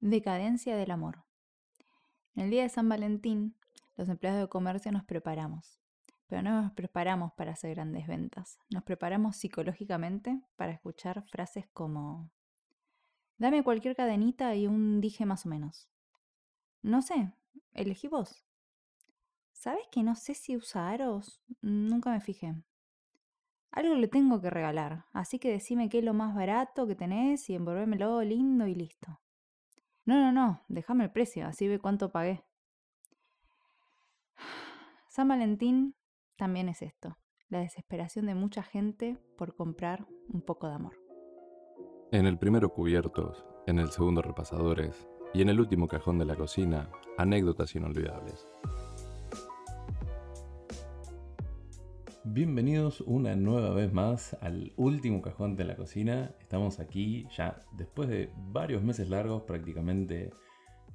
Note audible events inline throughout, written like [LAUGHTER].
Decadencia del amor. En el día de San Valentín, los empleados de comercio nos preparamos. Pero no nos preparamos para hacer grandes ventas. Nos preparamos psicológicamente para escuchar frases como, dame cualquier cadenita y un dije más o menos. No sé, elegí vos. ¿Sabes que no sé si usa aros? Nunca me fijé. Algo le tengo que regalar, así que decime qué es lo más barato que tenés y envolvémelo lindo y listo. No, no, no, déjame el precio, así ve cuánto pagué. [SIGHS] San Valentín también es esto, la desesperación de mucha gente por comprar un poco de amor. En el primero cubiertos, en el segundo repasadores y en el último cajón de la cocina, anécdotas inolvidables. Bienvenidos una nueva vez más al último cajón de la cocina. Estamos aquí ya después de varios meses largos, prácticamente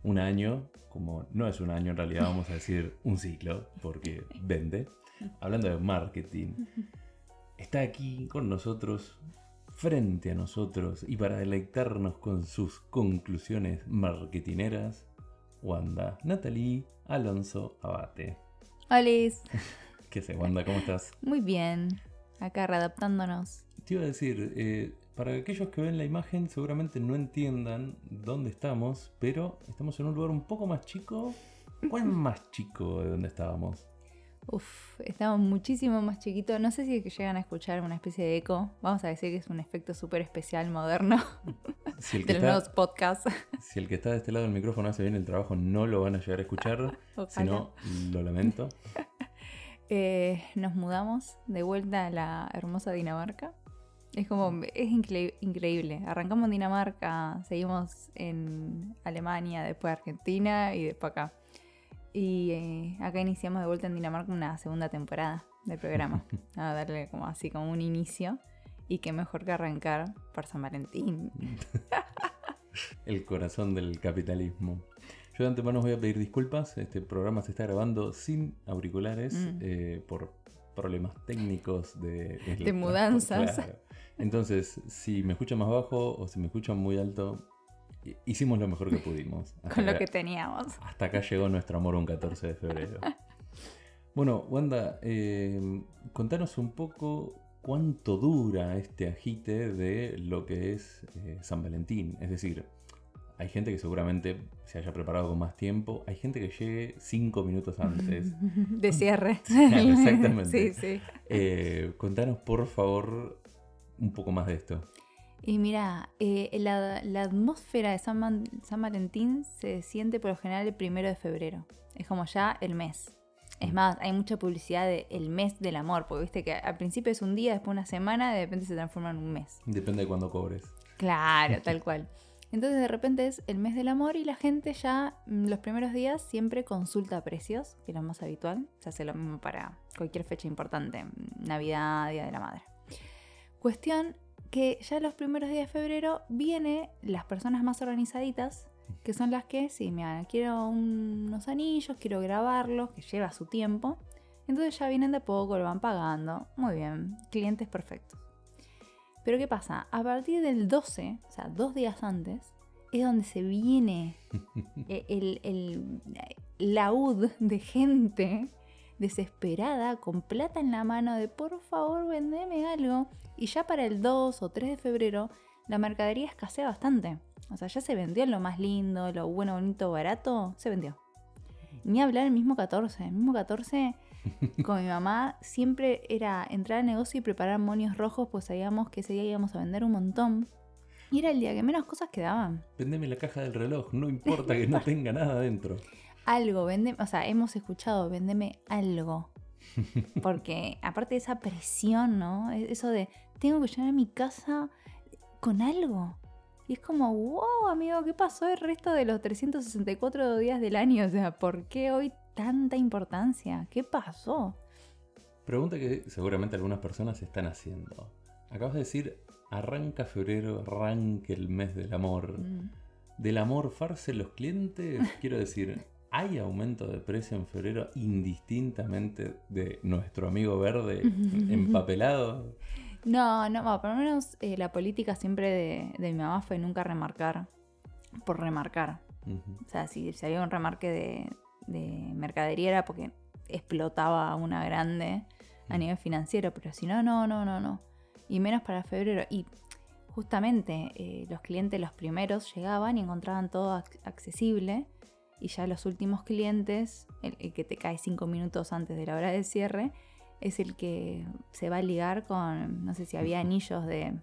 un año, como no es un año en realidad, vamos a decir un ciclo, porque vende. Hablando de marketing, está aquí con nosotros, frente a nosotros y para deleitarnos con sus conclusiones marketineras, Wanda, Natalie, Alonso, Abate. Alice. ¿Qué sé, Wanda? ¿Cómo estás? Muy bien. Acá readaptándonos. Te iba a decir, eh, para aquellos que ven la imagen seguramente no entiendan dónde estamos, pero estamos en un lugar un poco más chico. ¿Cuál más chico de donde estábamos? Uf, estamos muchísimo más chiquitos. No sé si es que llegan a escuchar una especie de eco. Vamos a decir que es un efecto súper especial, moderno. [LAUGHS] Si el, [LAUGHS] de los está, nuevos podcasts. [LAUGHS] si el que está de este lado del micrófono hace bien el trabajo, no lo van a llegar a escuchar. si no, lo lamento. Eh, nos mudamos de vuelta a la hermosa Dinamarca. Es como, es incre- increíble. Arrancamos en Dinamarca, seguimos en Alemania, después Argentina y después acá. Y eh, acá iniciamos de vuelta en Dinamarca una segunda temporada del programa. [LAUGHS] A darle como así como un inicio. Y qué mejor que arrancar por San Valentín. [LAUGHS] El corazón del capitalismo. Yo de antemano os voy a pedir disculpas. Este programa se está grabando sin auriculares Mm. eh, por problemas técnicos de, De [LAUGHS] mudanzas. claro. Entonces, si me escuchan más bajo o si me escuchan muy alto, hi- hicimos lo mejor que [LAUGHS] pudimos. Hasta Con lo acá- que teníamos. Hasta acá llegó nuestro amor un 14 de febrero. [LAUGHS] Bueno, Wanda, eh, contanos un poco cuánto dura este agite de lo que es eh, San Valentín. Es decir, hay gente que seguramente se haya preparado con más tiempo, hay gente que llegue cinco minutos antes. [LAUGHS] De cierre. [LAUGHS] Claro, exactamente. Sí, sí. Eh, contanos por favor un poco más de esto. Y mira, eh, la, la atmósfera de San, Man- San Valentín se siente por lo general el primero de febrero. Es como ya el mes. Es Mm. más, hay mucha publicidad de el mes del amor, porque viste que al principio es un día, después una semana, de repente se transforma en un mes. Depende de cuándo cobres. Claro, [LAUGHS] tal cual. Entonces de repente es el mes del amor y la gente ya mm, los primeros días siempre consulta precios, que es lo más habitual. Se hace lo mismo para cualquier fecha importante, mm, Navidad, Día de la Madre. Cuestión que ya los primeros días de febrero viene las personas más organizaditas, que son las que, sí, mira, quiero unos anillos, quiero grabarlos, que lleva su tiempo. Entonces ya vienen de poco, lo van pagando. Muy bien, clientes perfectos. Pero ¿qué pasa? A partir del 12, o sea, dos días antes, es donde se viene [LAUGHS] e- el, el laúd de gente desesperada, con plata en la mano, de por favor vendeme algo. Y ya para el 2 o 3 de febrero, la mercadería escasea bastante. O sea, ya se vendió lo más lindo, lo bueno, bonito, barato, se vendió. Ni hablar el mismo 14. El mismo 14 con mi mamá siempre era entrar al negocio y preparar monios rojos, pues sabíamos que ese día íbamos a vender un montón. Y era el día que menos cosas quedaban. Vendeme la caja del reloj, no [LAUGHS] importa que no tenga nada dentro. Algo, vende, o sea, hemos escuchado, vendeme algo. Porque aparte de esa presión, ¿no? E- Eso de, tengo que llenar mi casa con algo. Y es como, wow, amigo, ¿qué pasó el resto de los 364 días del año? O sea, ¿por qué hoy tanta importancia? ¿Qué pasó? Pregunta que seguramente algunas personas están haciendo. Acabas de decir, arranca febrero, arranca el mes del amor. Mm. ¿Del amor farse los clientes? [LAUGHS] Quiero decir, ¿hay aumento de precio en febrero indistintamente de nuestro amigo verde [LAUGHS] empapelado? No, no, bueno, por lo menos eh, la política siempre de, de mi mamá fue nunca remarcar por remarcar. O sea, si, si había un remarque de, de mercadería era porque explotaba una grande a Mm. nivel financiero, pero si no, no, no, no, no. Y menos para febrero. Y justamente eh, los clientes, los primeros, llegaban y encontraban todo ac- accesible. Y ya los últimos clientes, el, el que te cae cinco minutos antes de la hora de cierre, es el que se va a ligar con, no sé si había anillos de,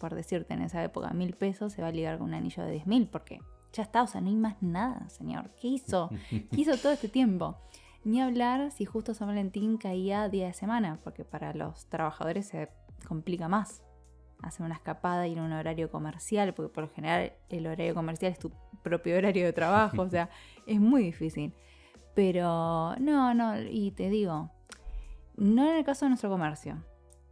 por decirte en esa época, mil pesos, se va a ligar con un anillo de diez mil, porque ya está, o sea, no hay más nada, señor. ¿Qué hizo? [LAUGHS] ¿Qué hizo todo este tiempo? Ni hablar si justo San Valentín caía día de semana, porque para los trabajadores se complica más hacer una escapada, ir a un horario comercial, porque por lo general el horario comercial es tu propio horario de trabajo, o sea, [LAUGHS] es muy difícil. Pero no, no, y te digo, no en el caso de nuestro comercio,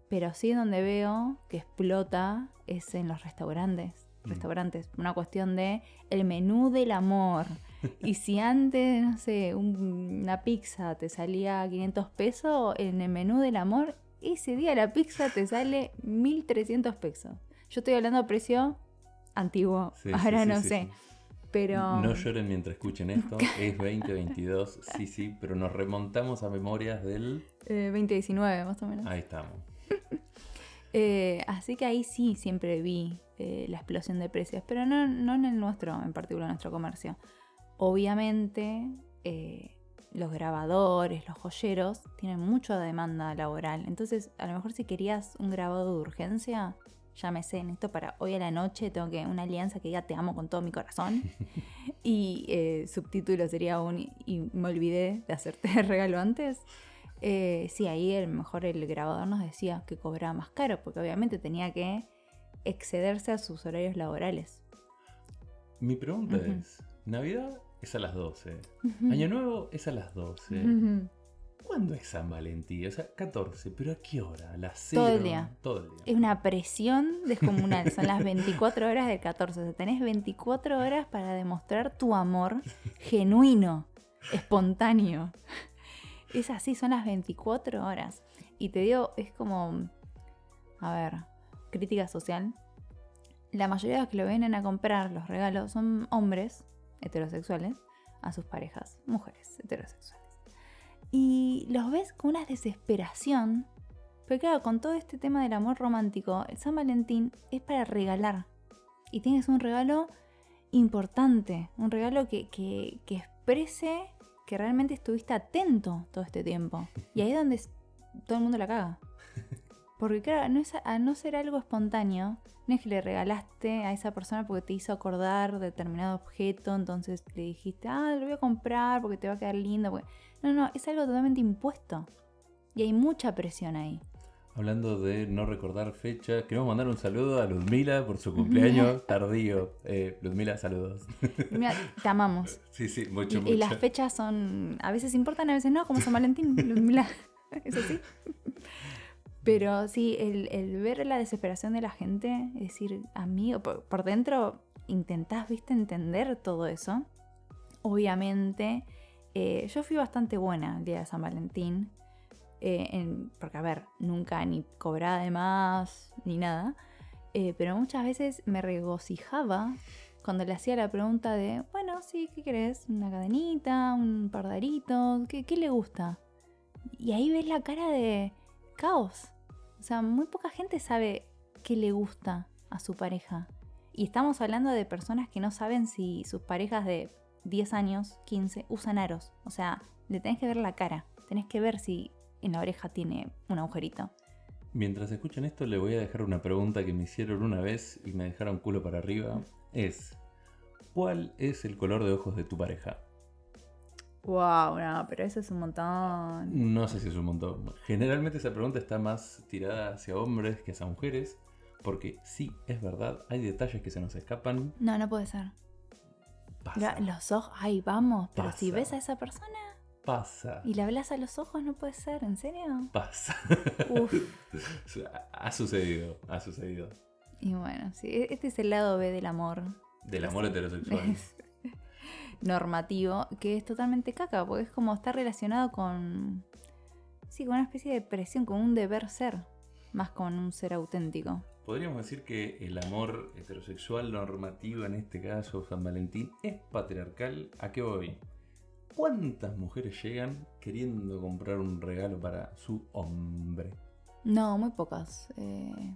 pero sí donde veo que explota es en los restaurantes. Mm. Restaurantes, una cuestión de el menú del amor. [LAUGHS] Y si antes, no sé, un- una pizza te salía 500 pesos, en el menú del amor, ese día la pizza te sale 1300 pesos. Yo estoy hablando de precio antiguo, Sí, ahora sí, no sí, sé. Pero. No lloren mientras escuchen esto, [LAUGHS] es 2022, sí, sí, pero nos remontamos a memorias del... eh, 2019, más o menos. Ahí estamos. [LAUGHS] Eh, así que ahí sí siempre vi eh, la explosión de precios, pero no, no en el nuestro, en particular en nuestro comercio. Obviamente, eh, los grabadores, los joyeros, tienen mucha demanda laboral. Entonces, a lo mejor si querías un grabado de urgencia, llámese en esto para hoy a la noche, tengo que una alianza que diga te amo con todo mi corazón. [LAUGHS] y eh, subtítulo sería un y me olvidé de hacerte el [LAUGHS] regalo antes. Eh, sí, ahí el mejor el grabador nos decía que cobraba más caro, porque obviamente tenía que excederse a sus horarios laborales. Mi pregunta Ujú. es, Navidad es a las 12, Ujú. Año Nuevo es a las 12. Ujú. ¿Cuándo es San Valentín? O sea, 14, pero ¿a qué hora? ¿A las Todo 0? el día. Todo el día. Es una presión descomunal. Son las 24 horas del 14. O sea, tenés 24 horas para demostrar tu amor genuino, espontáneo. Es así, son las 24 horas. Y te digo, es como, a ver, crítica social. La mayoría de los que lo vienen a comprar los regalos son hombres heterosexuales a sus parejas, mujeres heterosexuales. Y los ves con una desesperación pero claro, con todo este tema del amor romántico, el San Valentín es para regalar. Y tienes un regalo importante, un regalo que, que- que exprese que realmente estuviste atento todo este tiempo. Y ahí es donde todo el mundo la caga. [LAUGHS] Porque claro, no es, a no ser algo espontáneo, no es que le regalaste a esa persona porque te hizo acordar determinado objeto, entonces le dijiste, ah, lo voy a comprar porque te va a quedar lindo. porque-". No, no, es algo totalmente impuesto. Y hay mucha presión ahí. Hablando de no recordar fecha, queremos mandar un saludo a Ludmila por su [LAUGHS] cumpleaños tardío. Eh, Ludmila, saludos. [LAUGHS] Mira, te amamos. sí, sí, mucho, Y, mucho. y las fechas son. A veces importan, a veces no, como San Valentín. [LAUGHS] Ludmila. ¿Es así? Pero sí, el, ver la desesperación de la gente, es decir, amigo, por, por dentro intentás, viste, entender todo eso. Obviamente, eh, yo fui bastante buena el día de San Valentín. eh, porque, a ver, nunca ni cobraba de más ni nada. eh, pero muchas veces me regocijaba cuando le hacía la pregunta de, bueno, sí, ¿qué querés? ¿Una cadenita? ¿Un par de aritos? ¿Qué, qué le gusta? Y ahí ves la cara de caos. O sea, muy poca gente sabe qué le gusta a su pareja. Y estamos hablando de personas que no saben si sus parejas de 10 años, 15, usan aros. O sea, le tenés que ver la cara. Tenés que ver si en la oreja tiene un agujerito. Mientras escuchan esto, le voy a dejar una pregunta que me hicieron una vez y me dejaron culo para arriba. Es, ¿cuál es el color de ojos de tu pareja? Wow, no, pero eso es un montón. No sé si es un montón. Generalmente esa pregunta está más tirada hacia hombres que hacia mujeres. Porque sí, es verdad, hay detalles que se nos escapan. No, no puede ser. Pasa. Lo- Los ojos, ay, vamos, pero si ves a esa persona Pasa. y le hablas a los ojos, no puede ser, ¿en serio? Pasa. Uf. [LAUGHS] ha sucedido, ha sucedido. Y bueno, sí, e- este es el lado B del amor. Del amor heterosexual. [LAUGHS] Normativo, que es totalmente caca, porque es como está relacionado con. Sí, con una especie de presión, con un deber ser, más con un ser auténtico. podríamos decir que el amor heterosexual normativo, en este caso San Valentín, es patriarcal. ¿A qué voy? ¿Cuántas mujeres llegan queriendo comprar un regalo para su hombre? No, muy pocas. Eh,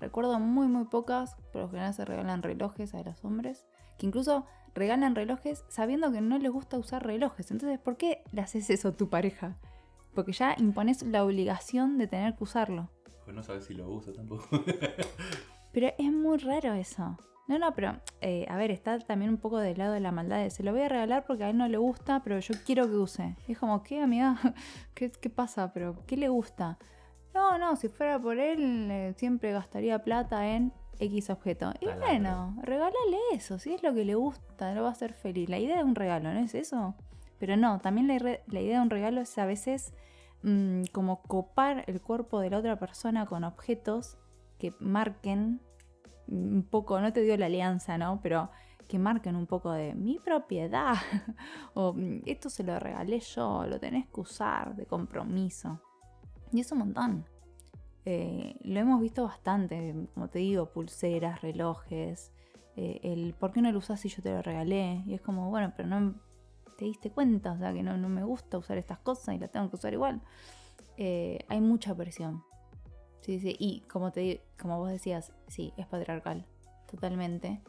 recuerdo muy, muy pocas. Por lo general se regalan relojes a los hombres. Que incluso regalan relojes sabiendo que no les gusta usar relojes. Entonces, ¿por qué le haces eso a tu pareja? Porque ya impones la obligación de tener que usarlo. Pues no sabes si lo usa tampoco. [LAUGHS] pero es muy raro eso. No, no, pero eh, a ver, está también un poco del lado de la maldad. se lo voy a regalar porque a él no le gusta, pero yo quiero que use. es como, ¿qué, amiga? [LAUGHS] ¿Qué, ¿Qué, pasa? ¿Pero qué le gusta? No, no, si fuera por él, eh, siempre gastaría plata en X objeto. Y bueno, regálale eso, si es lo que le gusta, lo va a hacer feliz. La idea de un regalo, ¿no es eso? Pero no, también la, idea de un regalo es a veces mm, como copar el cuerpo de la otra persona con objetos que marquen un poco, no te dio la alianza, ¿no? Pero que marquen un poco de mi propiedad. [LAUGHS] o mm, esto se lo regalé yo, lo tenés que usar de compromiso. Y es un montón. Eh, lo hemos visto bastante, como te digo, pulseras, relojes, eh, el por qué no lo usas si yo te lo regalé. Y es como, bueno, pero no te diste cuenta, o sea, que no, me gusta usar estas cosas y las tengo que usar igual. Eh, hay mucha presión. Sí, sí, y como, te, como vos decías, sí, es patriarcal, totalmente.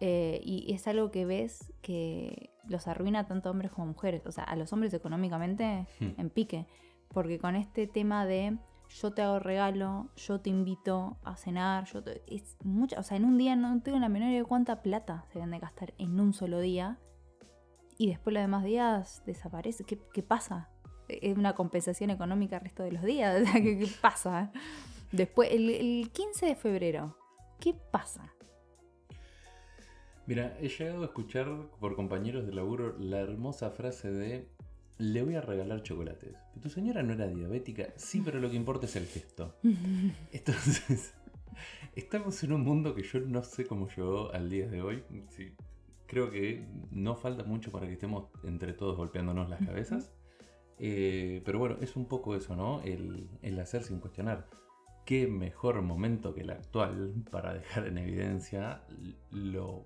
y es algo que ves que los arruina tanto hombres como mujeres, o sea, a los hombres económicamente hmm. en pique, porque con este tema de yo te hago regalo, yo te invito a cenar, yo es mucha, o sea, en un día no tengo la menor idea de cuánta plata se deben de gastar en un solo día y después los demás días desaparece. ¿Qué, pasa? ¿Es una compensación económica el resto de los días? [LAUGHS] ¿qué, pasa? Después, el, el 15 de febrero, ¿qué pasa? Mira, he llegado a escuchar por compañeros de laburo la hermosa frase de le voy a regalar chocolates. ¿Tu señora no era diabética? Sí, pero lo que importa es el gesto. [LAUGHS] Entonces, [LAUGHS] estamos en un mundo que yo no sé cómo llegó al día de hoy. Sí, creo que no falta mucho para que estemos entre todos golpeándonos las cabezas. Eh, pero bueno, es un poco eso, ¿no? El, el hacer sin cuestionar. ¿Qué mejor momento que el actual para dejar en evidencia lo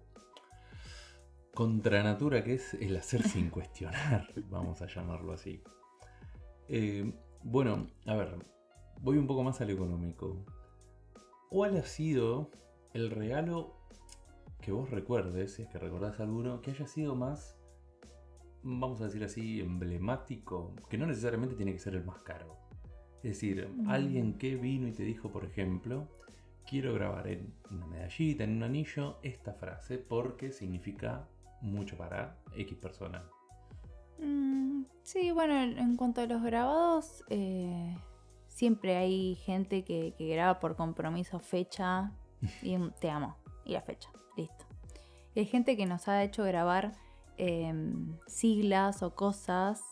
contranatura que es el hacer sin cuestionar, [LAUGHS] vamos a llamarlo así. Eh, bueno, a ver, voy un poco más al económico. ¿Cuál ha sido el regalo que vos recuerdes, si es que recordás alguno, que haya sido más, vamos a decir así, emblemático, que no necesariamente tiene que ser el más caro? Es decir, mm. alguien que vino y te dijo, por ejemplo, quiero grabar en una medallita, en un anillo, esta frase, porque significa mucho para X persona. Mm, sí, bueno, en cuanto a los grabados, eh, siempre hay gente que, graba por compromiso fecha [LAUGHS] y te amo. Y la fecha, listo. hay gente que nos ha hecho grabar em, siglas o cosas.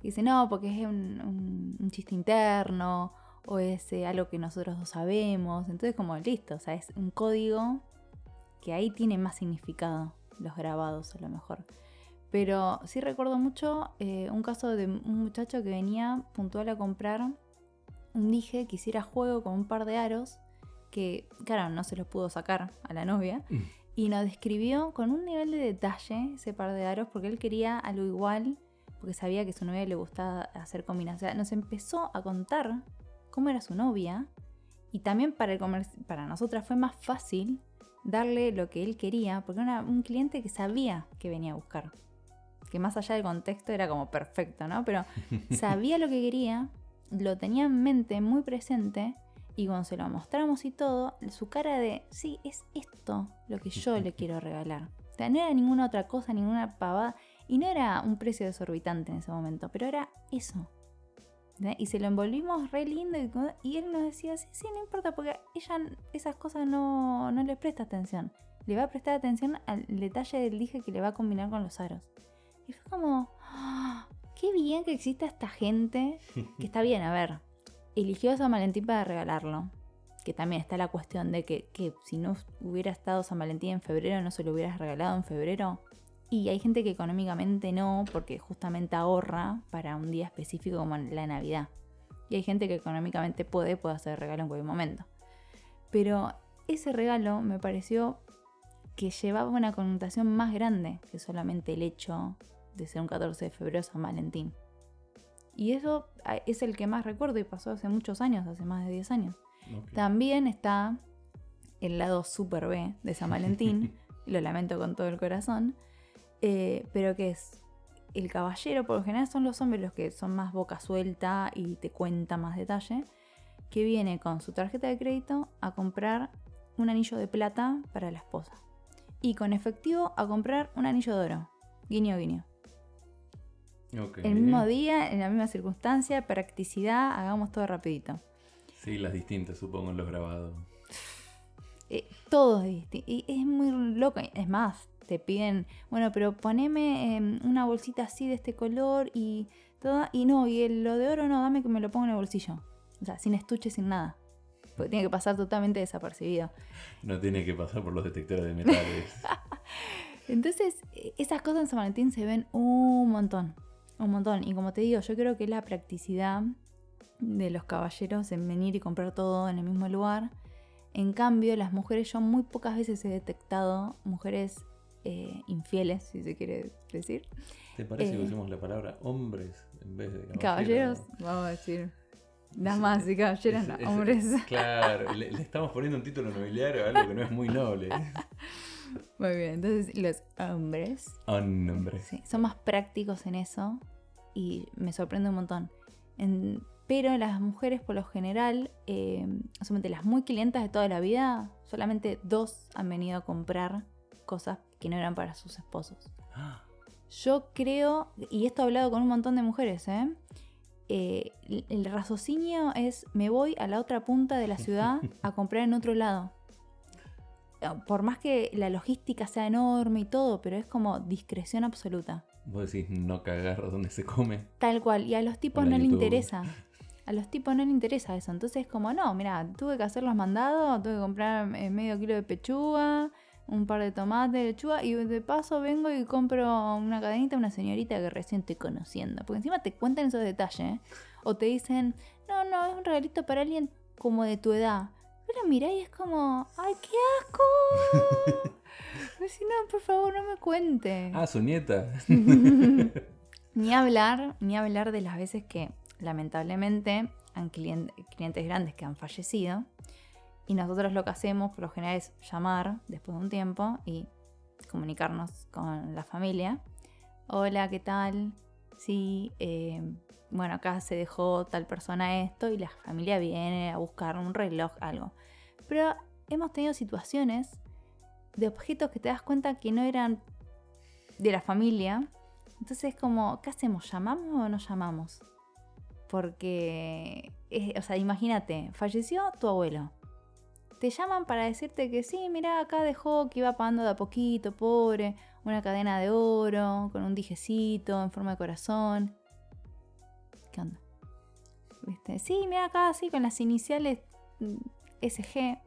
Y dice, no, porque es un, chiste interno o es eh, algo que nosotros no sabemos. Entonces, como listo, o sea, es un código que ahí tiene más significado los grabados a lo mejor. Pero sí recuerdo mucho eh, un caso de un muchacho que venía puntual a comprar un dije que hiciera juego con un par de aros que, claro, no se los pudo sacar a la novia. Mm. Y nos describió con un nivel de detalle ese par de aros porque él quería algo igual, porque sabía que su novia le gustaba hacer combinaciones. nos empezó a contar cómo era su novia y también para, el para nosotras fue más fácil darle lo que él quería, porque era un cliente que sabía que venía a buscar. Que más allá del contexto era como perfecto, ¿no? Pero [LAUGHS] sabía lo que quería, lo tenía en mente muy presente y cuando se lo mostramos y todo, su cara de, sí, es esto lo que yo le [LAUGHS] quiero regalar. O sea, no era ninguna otra cosa, ninguna pavada. Y no era un precio desorbitante en ese momento, pero era eso. Y se lo envolvimos re lindo y, él nos decía, sí, sí, no importa, porque ella esas cosas no, no le presta atención. Le va a prestar atención al detalle del dije que le va a combinar con los aros. Y fue como, ¡Ah! qué bien que exista esta gente, que está bien, a ver, eligió a San Valentín para regalarlo. Que también está la cuestión de que, que si no hubiera estado San Valentín en febrero, no se lo hubieras regalado en febrero. Y hay gente que económicamente no, porque justamente ahorra para un día específico como la Navidad. Y hay gente que económicamente puede, puede hacer regalo en cualquier momento. Pero ese regalo me pareció que llevaba una connotación más grande que solamente el hecho de ser un 14 de febrero San Valentín. Y eso ah, es el que más recuerdo y pasó hace muchos años, hace más de 10 años. También está el lado super B de San Valentín, [LAUGHS] lo lamento con todo el corazón, eh, pero que es el caballero, por lo general son los hombres los que son más boca suelta y te cuenta más detalle, que viene con su tarjeta de crédito a comprar un anillo de plata para la esposa. Y con efectivo a comprar un anillo de oro. Guiño, guiño. Ok. El mismo día, en la misma circunstancia, practicidad, hagamos todo rapidito. Sí, las distintas, supongo, en los grabados. Eh, todo es disti- Y es muy loco. Es más, te piden, bueno, pero poneme em, una bolsita así de este color y todo. Y no, y el- lo de oro no, dame que me lo ponga en el bolsillo. O sea, sin estuche, sin nada. Porque tiene que pasar totalmente desapercibido. No tiene que pasar por los detectores de metales. [LAUGHS] Entonces, eh, esas cosas en San Valentín se ven un montón. Un montón. Y como te digo, yo creo que la practicidad de los caballeros en venir y comprar todo en el mismo lugar. En cambio, las mujeres, yo muy pocas veces he detectado mujeres eh, infieles, si se quiere decir. ¿Te parece que Eh. usemos la palabra hombres en vez de caballeros? Caballeros, vamos a decir. Damas y caballeros, Es- no, es- hombres. Claro, le, le estamos poniendo un título nobiliario a algo que no es muy noble. [LAUGHS] Muy bien, entonces los hombres Hombre. Sí, son más prácticos en eso y me sorprende un montón. En- pero las mujeres, por lo general, eh, solamente las muy clientas de toda la vida, solamente dos han venido a comprar cosas que no eran para sus esposos. Ah, Yo creo, y esto he hablado con un montón de mujeres, ¿eh? Eh, el- raciocinio es, me voy a la otra punta de la ciudad a comprar en otro lado. Eh, Por más que la logística sea enorme y todo, pero es como discreción absoluta. Vos decís no cagar donde se come. Tal cual. Y a los tipos Hola, no le YouTube. interesa. A los tipos no le interesa eso. Entonces, como no, mira, tuve que hacer los mandados, tuve que comprar eh, medio kilo de pechuga, un par de tomates de lechuga, y de paso vengo y compro una cadenita a una señorita que recién estoy conociendo. Porque encima te cuentan esos detalles. ¿eh? O te dicen, no, no, es un regalito para alguien como de tu edad. Pero mira, y es como, ¡ay, qué asco! [LAUGHS] Si no, por favor, no me cuente. Ah, su nieta. [LAUGHS] Ni hablar, ni hablar de las veces que lamentablemente han clien- clientes grandes que han fallecido y nosotros lo que hacemos por lo general es llamar después de un tiempo y comunicarnos con la familia. Hola, ¿qué tal? Sí, eh, bueno, acá se dejó tal persona esto y la familia viene a buscar un reloj, algo. Pero hemos tenido situaciones de objetos que te das cuenta que no eran de la familia. Entonces es como, ¿qué hacemos? ¿Llamamos o no llamamos? Porque, es- o sea, imagínate, falleció tu abuelo. Te llaman para decirte que sí, mira, acá dejó que iba pagando de a poquito, pobre, una cadena de oro, con un dijecito en forma de corazón. ¿Qué onda? ¿Viste? Sí, mira acá, sí, con las iniciales mm, SG.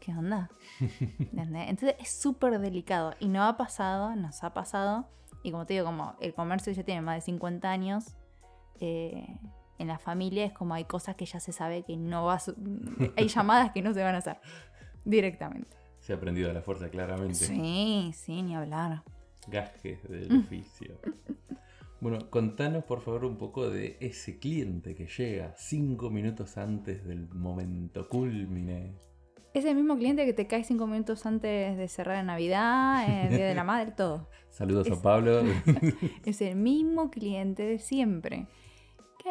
¿Qué onda? ¿Entendés? [LAUGHS] Entonces es súper delicado y no ha pasado, nos ha pasado. Y como te digo, como el comercio ya tiene más de 50 años, eh, en la familia es como hay cosas que ya se sabe que no va a... [LAUGHS] hay llamadas que no se van a hacer directamente. Se ha aprendido a la fuerza claramente. Sí, sí, ni hablar. Gajes del oficio. Bueno, contanos por favor un poco de ese cliente que llega cinco minutos antes del momento culmine. Es el mismo cliente que te cae cinco minutos antes de cerrar en Navidad, el Día de la [LAUGHS] Madre, todo. Saludos Es- a Pablo. [LAUGHS] Es el mismo cliente de siempre.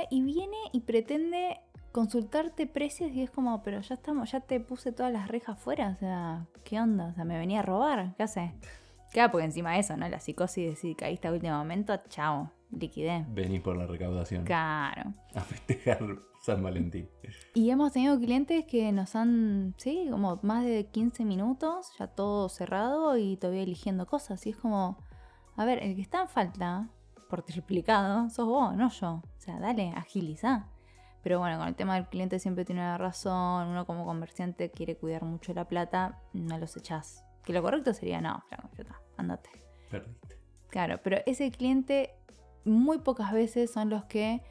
Y viene y pretende consultarte precios y es como, pero ya estamos, ya te puse todas las rejas fuera, o sea, ¿qué onda? O sea, me venía a robar, ¿qué hace? Claro, porque encima de eso, ¿no? La psicosis de decir caíste a último momento, chao, liquidé. Venís por la recaudación Claro. a festejar San Valentín. Y hemos tenido clientes que nos han, sí, como más de 15 minutos, ya todo cerrado y todavía eligiendo cosas. Y es como, a ver, el que está en falta, por triplicado, sos vos, no yo. O sea, dale, agiliza. Pero bueno, con el tema del cliente siempre tiene una razón. Uno como comerciante quiere cuidar mucho la plata, no los echás. Que lo correcto sería, no, flaco, ya está, andate. Perdiste. Claro, pero ese cliente muy pocas veces son los que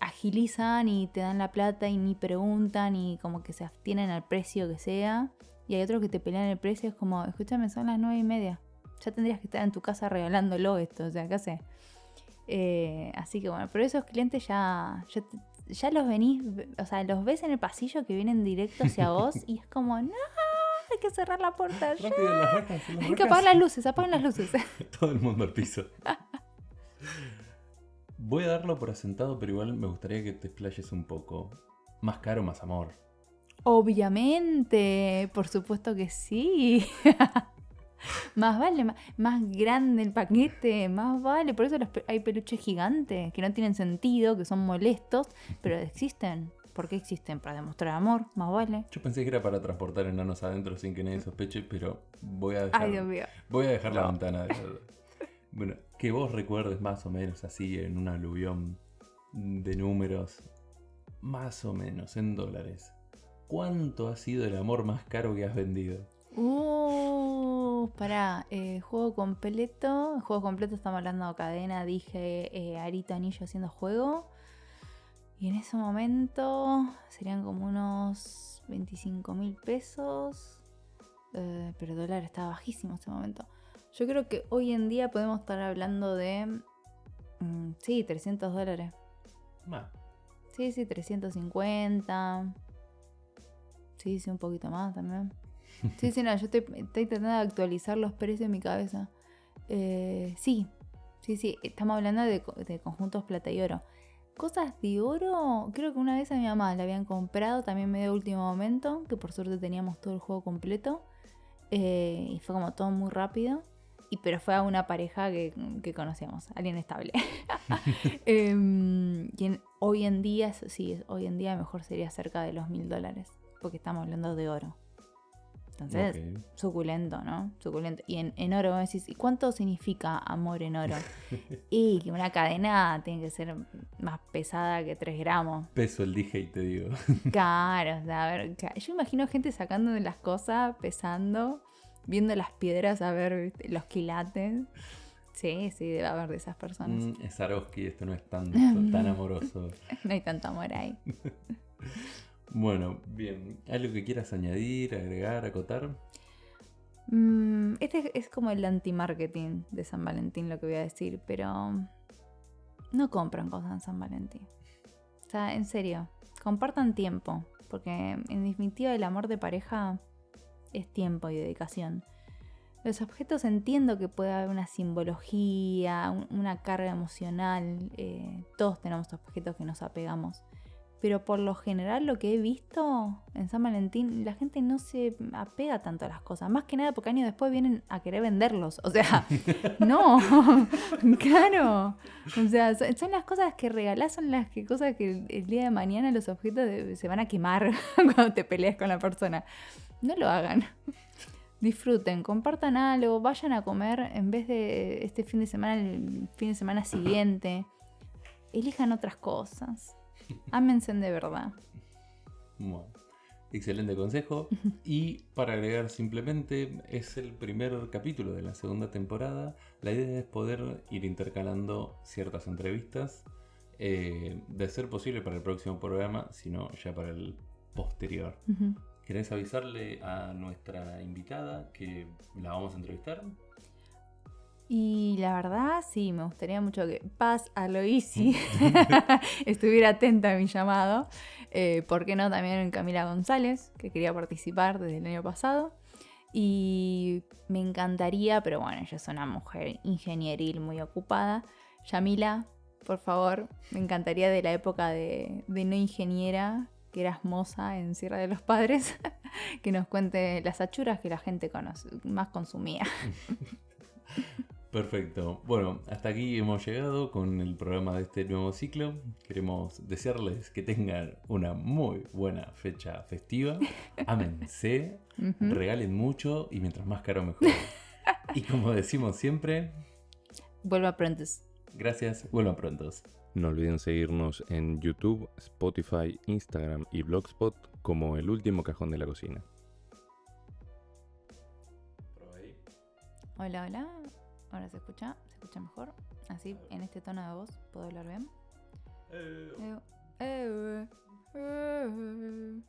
agilizan y te dan la plata y ni preguntan y como que se abstienen al precio que sea. Y hay otros que te pelean el precio, es como, escúchame, son las nueve y media. Ya tendrías que estar en tu casa regalándolo esto, o sea, ¿qué hace? Eh, así que bueno, pero esos clientes ya, ya, los venís, o sea, los ves en el pasillo que vienen directo hacia vos y es como, no, hay que cerrar la puerta ya. Rápido, las vacas, las Hay que apagar las luces, apaguen las luces. [LAUGHS] Todo el mundo al piso. Voy a darlo por asentado, pero igual me gustaría que te explayes un poco. Más caro, más amor. Obviamente, por supuesto que sí. [LAUGHS] [LAUGHS] más vale, más, más grande el paquete, más vale. Por eso los hay peluches gigantes que no tienen sentido, que son molestos, pero existen. ¿Por qué existen? Para demostrar amor, más vale. Yo pensé que era para transportar enanos adentro sin que nadie sospeche, pero voy a dejar, Ay, Dios mío. voy a dejar la ventana de [LAUGHS] Bueno, que vos recuerdes más o menos así en un aluvión de números, más o menos en dólares. ¿Cuánto ha sido el amor más caro que has vendido? Uh, pará, eh, juego completo. Juego completo estamos hablando de cadena, dije eh, Arito Anillo haciendo juego. Y en ese momento serían como unos 25 mil pesos. Eh, pero el dólar estaba bajísimo en ese momento. Yo creo que hoy en día podemos estar hablando de. mm, sí, 300 dólares. Más. Sí, sí, 350. Sí, sí, un poquito más también. Sí, sí, no, yo estoy, estoy tratando de actualizar los precios en mi cabeza. Eh, sí, sí, sí, estamos hablando de, de conjuntos plata y oro. Cosas de oro, creo que una vez a mi mamá la habían comprado también medio último momento, que por suerte teníamos todo el juego completo. eh, y fue como todo muy rápido. Y, pero fue a una pareja que, que conocíamos, alguien estable. [LAUGHS] Em, hoy en día, sí, hoy en día mejor sería cerca de los mil dólares, porque estamos hablando de oro. Entonces, suculento, ¿no? Suculento. Y en, en oro, vos decís, ¿y cuánto significa amor en oro? [LAUGHS] y que una cadena tiene que ser más pesada que 3 gramos. Peso el dije y te digo. [LAUGHS] Claro, o sea, a ver, yo imagino gente sacando de las cosas, pesando, viendo las piedras, a ver los quilates. Sí, sí, debe haber de esas personas. Mm, es Swarovski, esto no es tan, [LAUGHS] tan amoroso. No hay tanto amor ahí. Bueno, bien. ¿Algo que quieras añadir, agregar, acotar? Mm, este es como el anti-marketing de San Valentín, lo que voy a decir, pero no compran cosas en San Valentín. O sea, en serio, compartan tiempo, porque en definitiva el amor de pareja es tiempo y dedicación. Los objetos entiendo que puede haber una simbología, un- una carga emocional, eh, todos tenemos objetos que nos apegamos. Pero por lo general lo que he visto en San Valentín, la gente no se apega tanto a las cosas. Más que nada porque años después vienen a querer venderlos. O sea, [LAUGHS] no, [LAUGHS] claro. O sea, son, son las cosas que regalás, son las que cosas que el, el día de mañana los objetos de- se van a quemar [LAUGHS] cuando te peleas con la persona. No lo hagan. Disfruten, compartan algo, vayan a comer en vez de este fin de semana, el fin de semana siguiente. Elijan otras cosas. Ámense de verdad. Bueno, excelente consejo. [LAUGHS] Y para agregar simplemente, es el primer capítulo de la segunda temporada. La idea es poder ir intercalando ciertas entrevistas. eh, de ser posible para el próximo programa, sino ya para el posterior. Ujú. ¿Querés avisarle a nuestra invitada que la vamos a entrevistar? Y la verdad, sí, me gustaría mucho que Paz Aloisi [LAUGHS] estuviera atenta a mi llamado. Eh, ¿Por qué no también Camila González, que quería participar desde el año pasado? Y me encantaría, pero bueno, ella es una mujer ingenieril muy ocupada. Yamila, por favor, me encantaría de la época de, de no ingeniera, que eras moza en Sierra de los Padres, [LAUGHS] que nos cuente las achuras que la gente conoce, más consumía. [LAUGHS] Perfecto. Bueno, hasta aquí hemos llegado con el programa de este nuevo ciclo. Queremos desearles que tengan una muy buena fecha festiva. [LAUGHS] Ámense, regalen mucho y mientras más caro mejor. [LAUGHS] Y como decimos siempre, Vuelva pronto. gracias, vuelvan prontos. No olviden seguirnos en YouTube, Spotify, Instagram y Blogspot como El Último Cajón de la Cocina. Hola, hola. Ahora se escucha, se escucha mejor. Así, en este tono de voz, puedo hablar bien. Eh, Eh, eh.